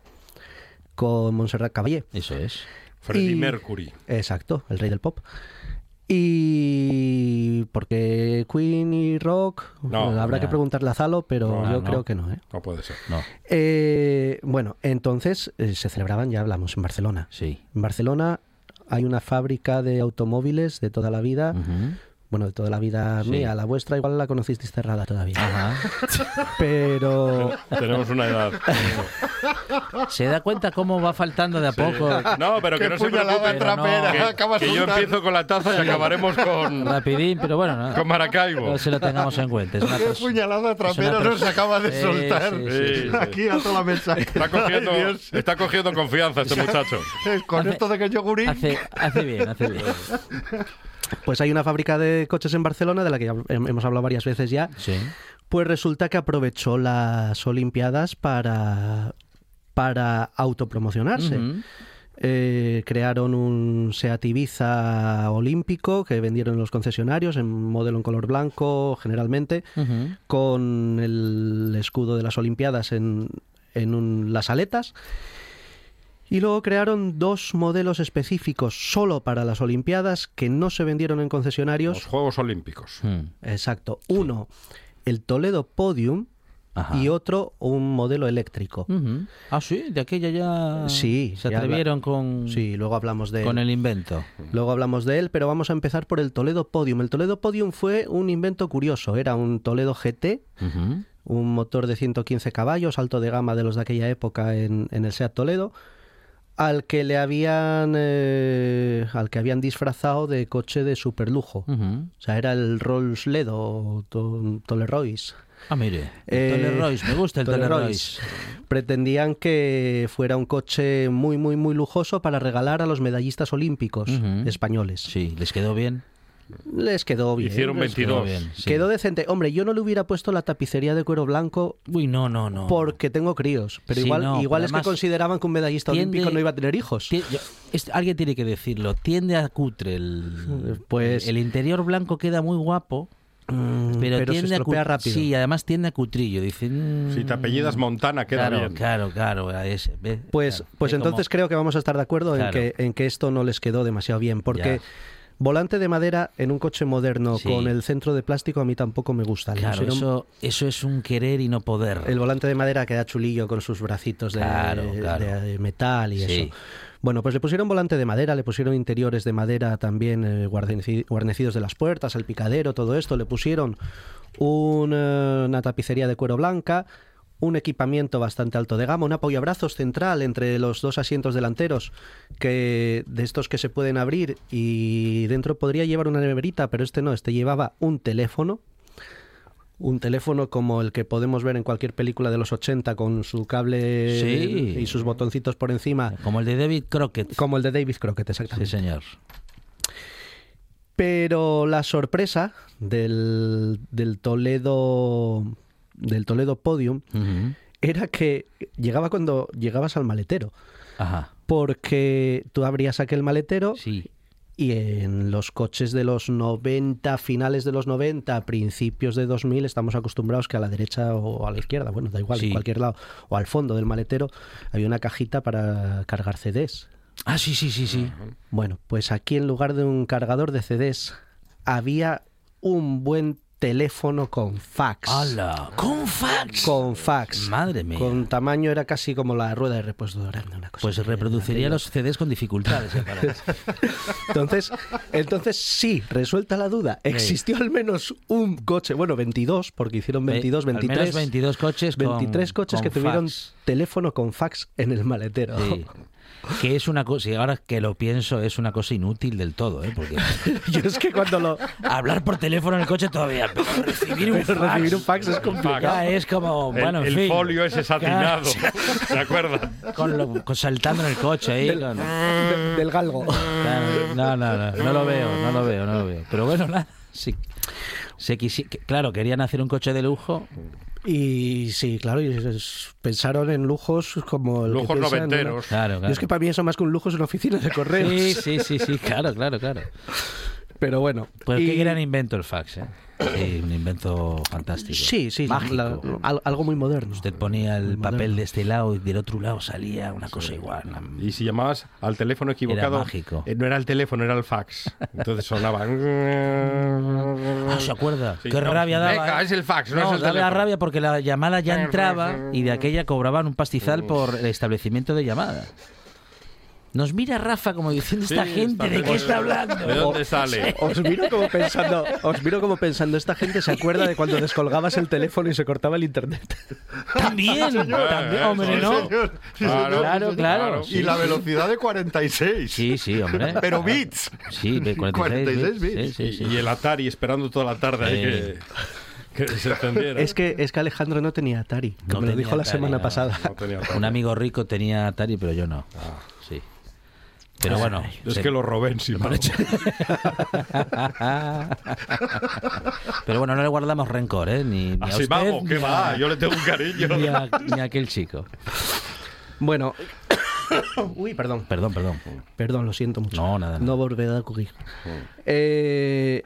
con Montserrat Caballé. Eso es. Freddie Y- Mercury. Exacto, el rey del pop. Y porque Queen y Rock, No, habrá que preguntarle a Zalo, pero No, yo no. creo que no. ¿eh? No puede ser. Eh, bueno, entonces eh, se celebraban, ya hablamos, en Barcelona. Sí. En Barcelona hay una fábrica de automóviles de toda la vida. Bueno, de toda la vida Sí. mía, la vuestra igual la conocisteis cerrada todavía. Pero... Tenemos una edad. ¿Se da cuenta cómo va faltando de a poco? No, pero que no se puñalada preocupe. trapera, que, acabas que yo empiezo con la taza y acabaremos con, Rapidín, pero bueno, no, con Maracaibo. no se lo tengamos en cuenta. Es una Qué puñalada trapera nos acaba de Sí, soltar sí, sí, sí. aquí a toda la mesa. Está cogiendo, Ay, está cogiendo confianza este muchacho. Con Hace- esto de que yogurín. Hace, hace bien, hace bien. Pues hay una fábrica de coches en Barcelona, de la que ya hemos hablado varias veces ya. Sí. Pues resulta que aprovechó las Olimpiadas para, para autopromocionarse. Eh, crearon un Seat Ibiza olímpico que vendieron en los concesionarios en modelo en color blanco generalmente con el escudo de las Olimpiadas en, en un- las aletas y luego crearon dos modelos específicos solo para las Olimpiadas que no se vendieron en concesionarios Los Juegos Olímpicos. Hmm. exacto uno el Toledo Podium Ajá. y otro un modelo eléctrico. Ah, sí, de aquella ya Sí, se ya atrevieron con, sí luego hablamos de con el invento. Luego hablamos de él, pero vamos a empezar por el Toledo Podium. El Toledo Podium fue un invento curioso. Era un Toledo GT, un motor de 115 caballos, alto de gama de los de aquella época en, en el Seat Toledo, al que le habían eh, al que habían disfrazado de coche de superlujo. Ujú. O sea, era el Rolls Ledo o to- Tole Royce. Ah, mire, el Eh, Tole Royce, me gusta el Tole Tole Royce. Royce. Pretendían que fuera un coche muy, muy, muy lujoso para regalar a los medallistas olímpicos españoles. Sí, les quedó bien. Les quedó bien. Hicieron les 22. bien, sí. Quedó decente. Hombre, yo no le hubiera puesto la tapicería de cuero blanco Uy, no, no, no. porque tengo críos. Pero Sí, igual, no, igual pero es que consideraban que un medallista tiende- olímpico no iba a tener hijos. Ti- yo- es- alguien tiene que decirlo. Tiende a cutre el. Pues- El interior blanco queda muy guapo. Mm, Pero, pero se tiende a rápido. Sí, además tiende a cutrillo. Dicen. Si te apellidas Montana, queda claro, bien. Claro, claro, a ese. ve, Pues, claro, pues entonces creo que vamos a estar de acuerdo Claro. en, que, en que esto no les quedó demasiado bien. Porque Ya. Volante de madera en un coche moderno Sí. con el centro de plástico a mí tampoco me gusta. Claro, eso, eso es un querer y no poder. El volante de madera queda chulillo con sus bracitos de, Claro, claro. de metal y Sí. eso. Bueno, pues le pusieron volante de madera, le pusieron interiores de madera también eh, guarneci- guarnecidos de las puertas, el picadero, todo esto. Le pusieron eh, una tapicería de cuero blanca, un equipamiento bastante alto de gama, un apoyabrazos central entre los dos asientos delanteros, que de estos que se pueden abrir y dentro podría llevar una neverita, pero este no, este llevaba un teléfono, un teléfono como el que podemos ver en cualquier película de los 80 con su cable Sí. y sus botoncitos por encima, Como el de David Crockett. como el de David Crockett, Sí, exactamente. señor. Pero la sorpresa del, del Toledo del Toledo Podium era que llegaba cuando llegabas al maletero, Ajá. porque tú abrías aquel maletero Sí. y en los coches de los 90, finales de los 90, principios de 2000, estamos acostumbrados que a la derecha o a la izquierda, bueno, da igual, Sí. en cualquier lado, o al fondo del maletero, había una cajita para cargar CDs. Ah, sí, sí, sí, sí. Bueno, pues aquí en lugar de un cargador de CDs había un buen teléfono con fax. ¡Hala! ¡Con fax! Con fax. Madre mía. Con tamaño era casi como la rueda de repuesto grande. Una cosa Pues reproduciría los CDs con dificultades. Entonces, entonces sí, resuelta la duda. Existió al menos un coche, bueno, 22, porque hicieron 22, Ve- al 23. menos 22 coches con- 23 coches con que tuvieron teléfono con fax en el maletero. Sí. Que es una cosa, y ahora que lo pienso, es una cosa inútil del todo, ¿eh? Porque Yo es que cuando lo hablar por teléfono en el coche todavía, pero recibir un pero fax, recibir un fax es complicado. ya es como, El, bueno, en el fin. folio ese satinado. ¿Se acuerdan? Con lo- con- saltando en el coche ahí. con- de- del galgo. No, no, no, no lo veo, no lo veo, no lo veo. Pero bueno, nada, sí. Se quisi- que- claro, querían hacer un coche de lujo. Y sí, claro, y es- pensaron en lujos como el Lujos piensa en una- noventeros. Claro, Yo claro. es que para mí eso más que un lujo es una oficina de correos. Sí, sí, sí, sí, claro, claro, claro. Pero bueno. Pues y- qué gran invento el fax, ¿eh? Sí, un invento fantástico. Sí, sí, Mágico. la- al- algo muy moderno. Usted ponía el papel de este lado y del otro lado salía una cosa igual. una- Y si llamabas al teléfono equivocado, mágico. eh, no era el teléfono, era el fax. Entonces sonaba. Ah, ¿se acuerda? Sí, Qué no, rabia daba. venga, ¿eh? es el fax, no es el daba teléfono. rabia porque la llamada ya entraba y de aquella cobraban un pastizal por el establecimiento de llamada. Nos mira Rafa como diciendo esta Sí, gente, ¿de qué está hablando? ¿De dónde sale? Os miro como pensando, os miro como pensando, esta gente se acuerda de cuando descolgabas el teléfono y se cortaba el internet. También, también, hombre, ¿no? Claro, Claro, claro. Y la velocidad de 46. Sí, sí, hombre. Pero bits. Sí, de 46, 46 bits. bits. Sí, sí, sí. Y el Atari esperando toda la tarde ahí que, que se encendiera. Es que, es que Alejandro no tenía Atari, No me lo tenía dijo la Atari, semana no. pasada. No tenía Atari. Un amigo rico tenía Atari, pero yo no. Sí. Pero bueno. Es se- que lo robé encima. Pero bueno, no le guardamos rencor, ¿eh? Ni, ni a Así usted, vamos, ¿qué ni a- va? Yo le tengo un cariño. Ni a, ni a aquel chico. Bueno, uy, perdón, Perdón, perdón. perdón, lo siento mucho. No, nada. No volverá a ocurrir. Eh,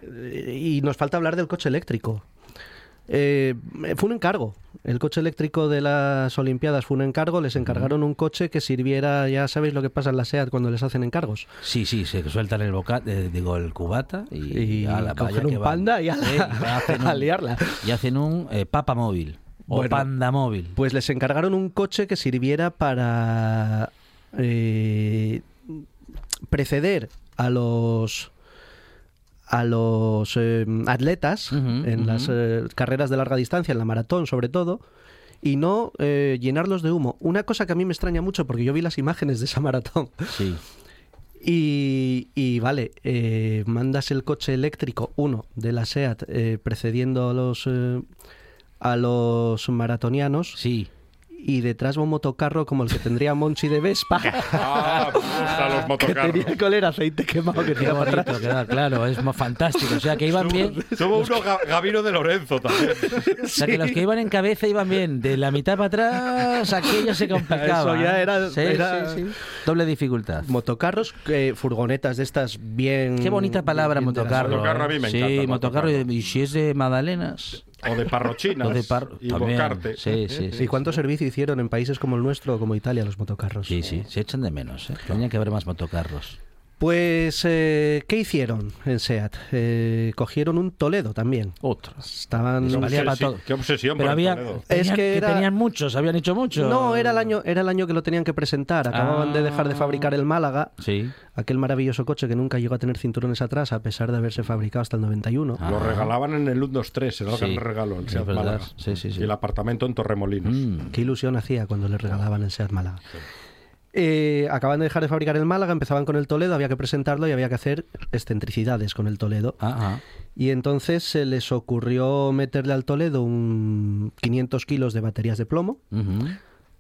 y nos falta hablar del coche eléctrico. Eh, fue un encargo. El coche eléctrico de las Olimpiadas fue un encargo. Les encargaron un coche que sirviera, ya sabéis lo que pasa en la SEAT cuando les hacen encargos. Sí, sí, se sueltan el boca, eh, digo, el cubata y, cogen que un van. panda y a, hacen a un- liarla. Y hacen un eh, papa móvil o Bueno. panda móvil. Pues les encargaron un coche que sirviera para eh, preceder a los a los eh, atletas en las eh, carreras de larga distancia, en la maratón sobre todo, y no eh, llenarlos de humo. Una cosa que a mí me extraña mucho porque yo vi las imágenes de esa maratón Sí. y, y vale, eh, mandas el coche eléctrico, uno de la SEAT, eh, precediendo a los, a los maratonianos. Sí. Y detrás va un motocarro como el que tendría Monchi de Vespa. Ah, gustan los que motocarros. tenía con el aceite quemado que Qué tira para bonito, atrás. queda claro, es mo- fantástico. O sea, que iban bien. Tuvo uno Ga- Gavino de Lorenzo también. O sea, que los que iban en cabeza iban bien. De la mitad para atrás, aquello se complicaba. Eso ya ¿eh? era- Sí, era- sí, sí. Doble dificultad. Motocarros, eh, furgonetas de estas bien. Qué bonita palabra, motocarro. Motocarro ¿eh? a mí me sí, encanta el motocarro. motocarro. Y, y si es de Magdalenas. O de parrochinas. O de par- y también. bocarte. Sí, sí, sí. ¿Y cuánto servicio hicieron en países como el nuestro o como Italia los motocarros? Sí, sí, se echan de menos. ¿eh? Tenía que haber más motocarros. Pues, eh, ¿qué hicieron en SEAT? Eh, cogieron un Toledo también. Otro. Estaban. Eso valía para obsesi- todo. qué obsesión Pero había. Toledo. Es tenían- que era- tenían muchos, habían hecho mucho. No, era el año, era el año que lo tenían que presentar. Acababan de dejar de Ah. fabricar el Málaga, Sí. aquel maravilloso coche que nunca llegó a tener cinturones atrás, a pesar de haberse fabricado hasta el 91. Ah. Lo regalaban en el 1-2-3, era el Sí, gran regalo en Seat. Málaga. Sí, sí, sí. Y el apartamento en Torremolinos. Mm. Qué ilusión hacía cuando le regalaban el Seat Málaga. Eh, acaban de dejar de fabricar el Málaga, empezaban con el Toledo, había que presentarlo y había que hacer excentricidades con el Toledo. Ajá. Y entonces se les ocurrió meterle al Toledo un 500 kilos de baterías de plomo, Ujú.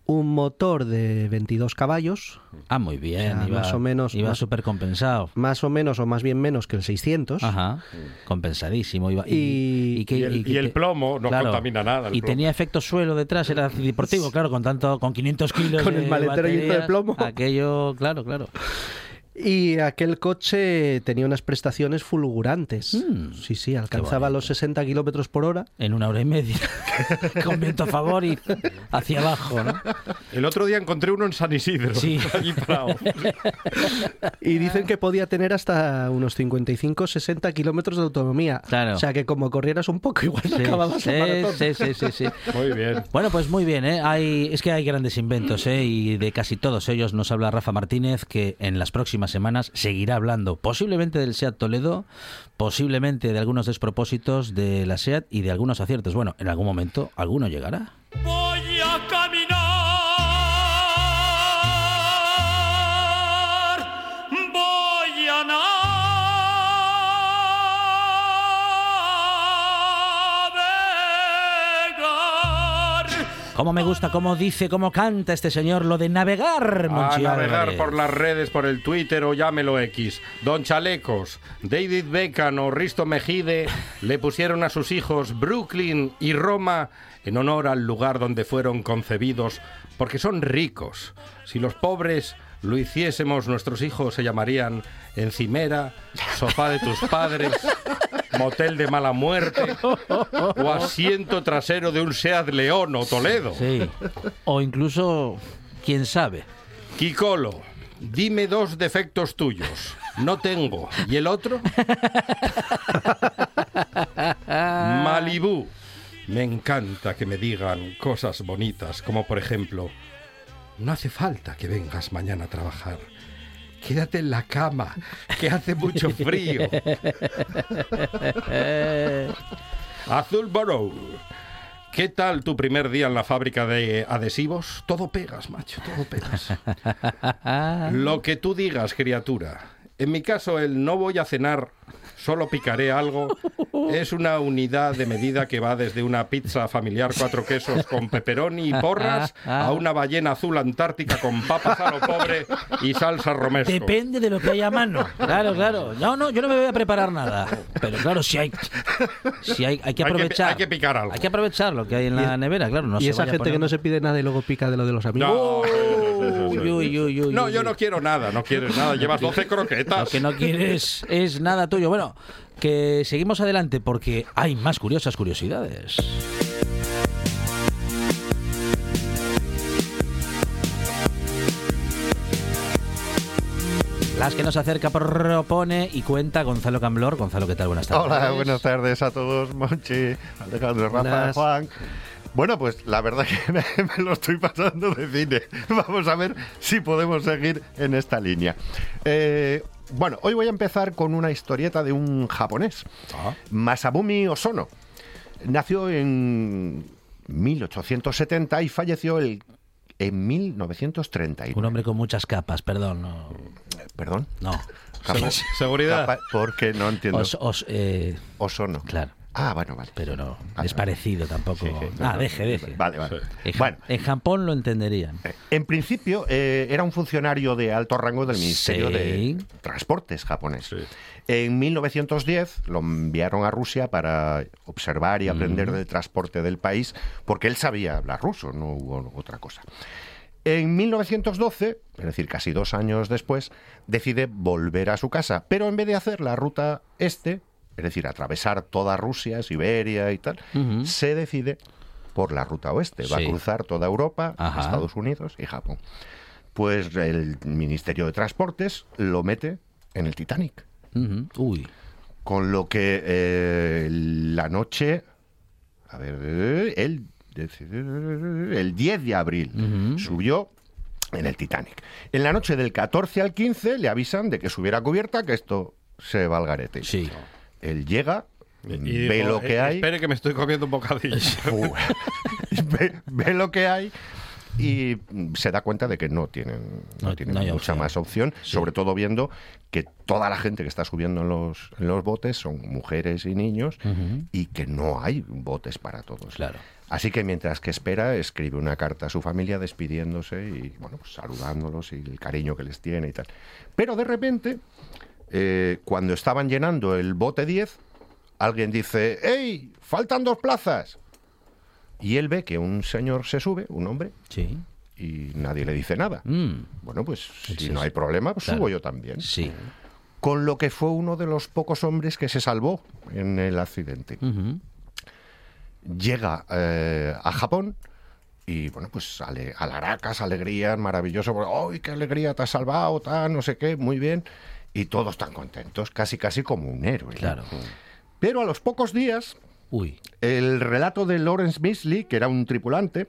Un motor de 22 caballos, Ah, muy bien. O sea, iba, más o menos- Iba súper compensado. más o menos o más bien menos que el 600. Ajá. Compensadísimo. Iba, Y- que- Y el, que y el te- plomo no claro, contamina nada. el Y plomo. tenía efecto suelo detrás, era deportivo, claro, con tanto, con 500 kilos Con de el maletero lleno de plomo. Aquello, claro, claro. Y aquel coche tenía unas prestaciones fulgurantes. Mm, sí, sí, alcanzaba los 60 kilómetros por hora. En una hora y media. con viento a favor y hacia abajo, ¿no? El otro día encontré uno en San Isidro. Sí. allí parado. Y dicen que podía tener hasta unos 55-60 kilómetros de autonomía. Claro. O sea que como corrieras un poco, igual Sí, acababas sí, sí, sí, sí, sí. Muy bien. Bueno, pues muy bien, ¿eh? Hay, es que hay grandes inventos, ¿eh? Y de casi todos ellos nos habla Rafa Martínez, que en las semanas seguirá hablando posiblemente del SEAT Toledo, posiblemente de algunos despropósitos de la SEAT y de algunos aciertos. Bueno, en algún momento alguno llegará. Voy a caminar, Cómo me gusta, cómo dice, cómo canta este señor lo de navegar, A Monchi navegar Álvarez. por las redes, por el Twitter o llámelo X. Don Chalecos, David Beckham o Risto Mejide le pusieron a sus hijos Brooklyn y Roma en honor al lugar donde fueron concebidos, porque son ricos. Si los pobres lo hiciésemos, nuestros hijos se llamarían Encimera, Sofá de tus padres, Motel de mala muerte o asiento trasero de un Seat León o Toledo. Sí. O incluso, quién sabe. Kikolo, dime dos defectos tuyos. No tengo. ¿Y el otro? Malibú. Me encanta que me digan cosas bonitas, como por ejemplo, no hace falta que vengas mañana a trabajar. Quédate en la cama, que hace mucho frío. Azul Borough. ¿Qué tal tu primer día en la fábrica de adhesivos? Todo pegas, macho, todo pegas. Lo que tú digas, criatura. En mi caso, el no voy a cenar, solo picaré algo, es una unidad de medida que va desde una pizza familiar cuatro quesos con pepperoni y porras a una ballena azul antártica con papas a lo pobre y salsa romesco. Depende de lo que haya a mano. Claro, claro. No, no, yo no me voy a preparar nada. Pero claro, si hay, si hay, hay que Hay que aprovechar. hay que picar algo. Hay que aprovechar lo que hay en la nevera, claro. No y se esa vaya gente que no se pide nada y luego pica de lo de los amigos. No, uy, No, uy, yo uy. no quiero nada, no quieres nada. Llevas 12 Lo croquetas. que no quieres es nada tuyo. Bueno, que seguimos adelante porque hay más curiosas curiosidades. Las que nos acerca, propone y cuenta Gonzalo Camblor. Gonzalo, ¿qué tal? Buenas tardes. Hola, buenas tardes a todos, Monchi, Alejandro, Rafa, Buenas. Juan. Bueno, pues la verdad que me, me lo estoy pasando de cine. Vamos a ver si podemos seguir en esta línea. Eh, bueno, hoy voy a empezar con una historieta de un japonés, Masabumi Osono. Nació en 1870 y falleció el, en 1931. Un hombre con muchas capas, perdón. No, ¿Perdón? no. Seguridad. capa- porque no entiendo. Os- os, eh, Osono. claro, Ah, bueno, vale. pero no. Vale, es parecido tampoco. Sí, sí, ah, no, deje, deje. Vale, vale. En, Bueno, en Japón lo entenderían. Eh, En principio, eh, era un funcionario de alto rango del Ministerio Sí. de Transportes japonés. En 1910 lo enviaron a Rusia para observar y aprender Mm. del transporte del país, porque él sabía hablar ruso, no hubo otra cosa. En 1912, es decir, casi dos años después, decide volver a su casa, pero en vez de hacer la ruta este, es decir, atravesar toda Rusia, Siberia y tal, se decide por la ruta oeste. Va a cruzar toda Europa, Ajá. Estados Unidos y Japón. Pues el Ministerio de Transportes lo mete en el Titanic. Uy. Con lo que eh, la noche, a ver, el, el 10 de abril subió en el Titanic. En la noche del 14 al 15 le avisan de que subiera cubierta, que esto se va al garete. Sí. Él llega, Y ve lo que "Eh, hay, Espere que me estoy comiendo un bocadillo. Ve, ve lo que hay y se da cuenta de que no tienen, no No- tienen no mucha opción. más opción, Sí. sobre todo viendo que toda la gente que está subiendo en los, en los botes son mujeres y niños y que no hay botes para todos. Claro. Así que mientras que espera, escribe una carta a su familia despidiéndose y bueno, pues, saludándolos y el cariño que les tiene y tal. Pero de repente, eh, cuando estaban llenando el bote 10, alguien dice, ¡Ey! ¡Faltan dos plazas! Y él ve que un señor se sube, un hombre, Sí. y nadie le dice nada. Mm. Bueno, pues si Sí, no hay problema, pues Claro. subo yo también. Sí. Con lo que fue uno de los pocos hombres que se salvó en el accidente. Llega eh, a Japón y bueno, pues ale, alaracas, alegrías, maravilloso, ¡ay, qué alegría, te has salvado, tal, no sé qué, muy bien! Y todos tan contentos, casi casi como un héroe. ¿no? Claro. Pero a los pocos días, Uy. el relato de Lawrence Misley, que era un tripulante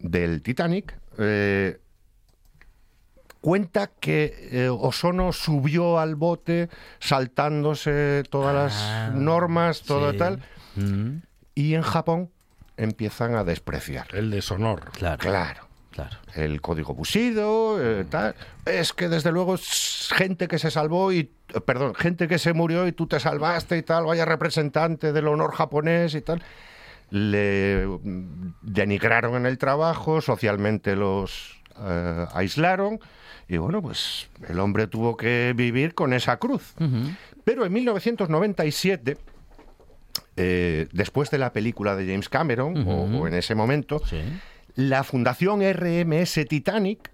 del Titanic, eh, cuenta que eh, Ozono subió al bote saltándose todas Ah, las normas, todo sí. tal, Mm. y en Japón empiezan a despreciar. El deshonor. Claro. Claro. Claro. El código Bushido, eh, tal. Es que desde luego gente que se salvó y, eh, perdón, gente que se murió y tú te salvaste y tal, vaya representante del honor japonés y tal. Le mm, denigraron en el trabajo, socialmente los eh, aislaron y bueno, pues el hombre tuvo que vivir con esa cruz. Ujú. Pero en 1997, eh, después de la película de James Cameron, o- en ese momento, Sí. La Fundación RMS Titanic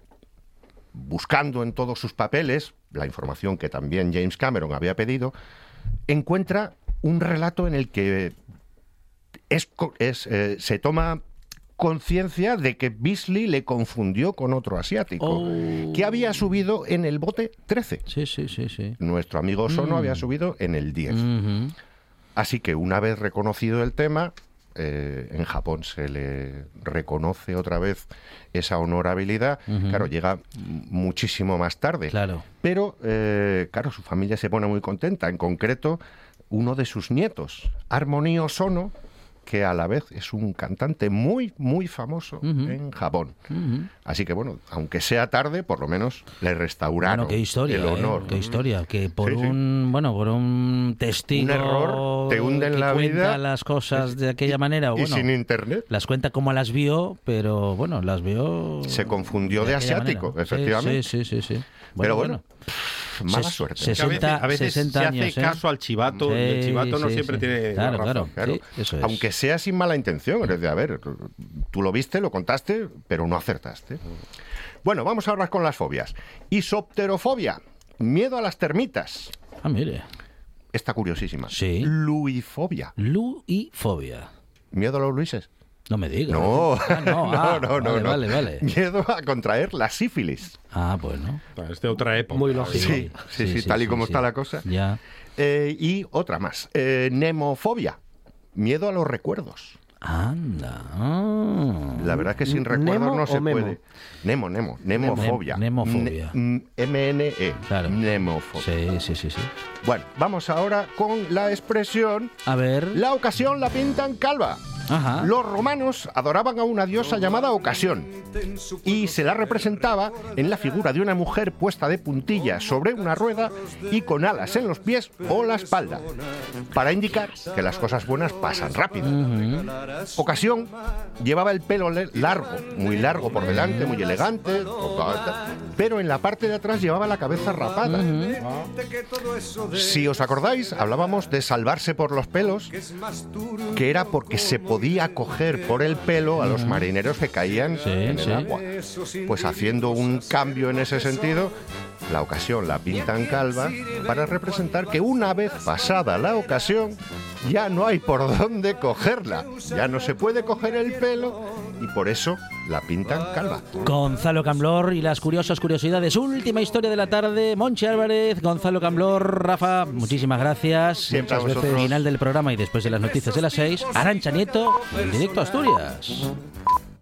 buscando en todos sus papeles, la información que también James Cameron había pedido, encuentra un relato en el que es, eh, se toma conciencia de que Beasley le confundió con otro asiático, que había subido en el bote 13. Sí, sí, sí, sí. Nuestro amigo Sono Mm. había subido en el 10. Ujú. Así que una vez reconocido el tema, eh, en Japón se le reconoce otra vez esa honorabilidad. Claro, llega muchísimo más tarde. Claro. Pero, eh, claro, su familia se pone muy contenta. En concreto, uno de sus nietos, Harmony Sono, que a la vez es un cantante muy, muy famoso en Japón. Así que, bueno, aunque sea tarde, por lo menos le restauraron Bueno, qué historia, el ¿eh? honor. qué historia, que por Sí, sí. un bueno, por un testigo Un error te hunde en la cuenta vida. las cosas de aquella manera, y sin internet. las cuenta como las vio, pero bueno, las vio Se confundió de, asiático, manera. Efectivamente. Sí, sí, sí, sí. Pero bueno, mala Ses- suerte. ses- 60, a veces 60 se años, hace ¿eh? caso al chivato, y el Sí, chivato no siempre sí. tiene Claro, la razón. claro, sí, eso es. Aunque sea sin mala intención, es decir, a ver, tú lo viste, lo contaste, pero no acertaste. Bueno, vamos ahora con las fobias. Isopterofobia, miedo a las termitas. Ah, mire. Está curiosísima. Sí. Luifobia. Luifobia. ¿Miedo a los Luises? No me digas. No, Ah, no, ah, no, no, vale, no. vale, vale. Miedo a contraer la sífilis. Ah, bueno. Es de otra época. Muy lógico. Sí, sí, sí, tal y como está la cosa. Ya. Eh, y otra más. Eh, nemofobia. Miedo a los recuerdos. Anda. ah. La verdad es que sin recuerdos ¿Nemo no se puede. Nemo, Nemo, nemofobia. Nem- nemofobia. Ne- M-N-E. Claro. Nemofobia. Sí, sí, sí, sí. Bueno, vamos ahora con la expresión. A ver. La ocasión la pintan calva. Ajá. Los romanos adoraban a una diosa llamada Ocasión y se la representaba en la figura de una mujer puesta de puntillas sobre una rueda y con alas en los pies o la espalda, para indicar que las cosas buenas pasan rápido. Ocasión llevaba el pelo largo, muy largo por delante, muy elegante, pero en la parte de atrás llevaba la cabeza rapada. Si os acordáis, hablábamos de salvarse por los pelos, que era porque se podía coger por el pelo a los marineros que caían en el sí. agua. Pues haciendo un cambio en ese sentido, la ocasión la pintan calva para representar que una vez pasada la ocasión, ya no hay por dónde cogerla. Ya no se puede coger el pelo y por eso la pintan calva. Gonzalo Camblor y las curiosas curiosidades. Última historia de la tarde. Monchi Álvarez, Gonzalo Camblor, Rafa, muchísimas gracias. Siempre Muchas veces final del programa y después de las noticias de las seis. Arancha Nieto, en directo a Asturias.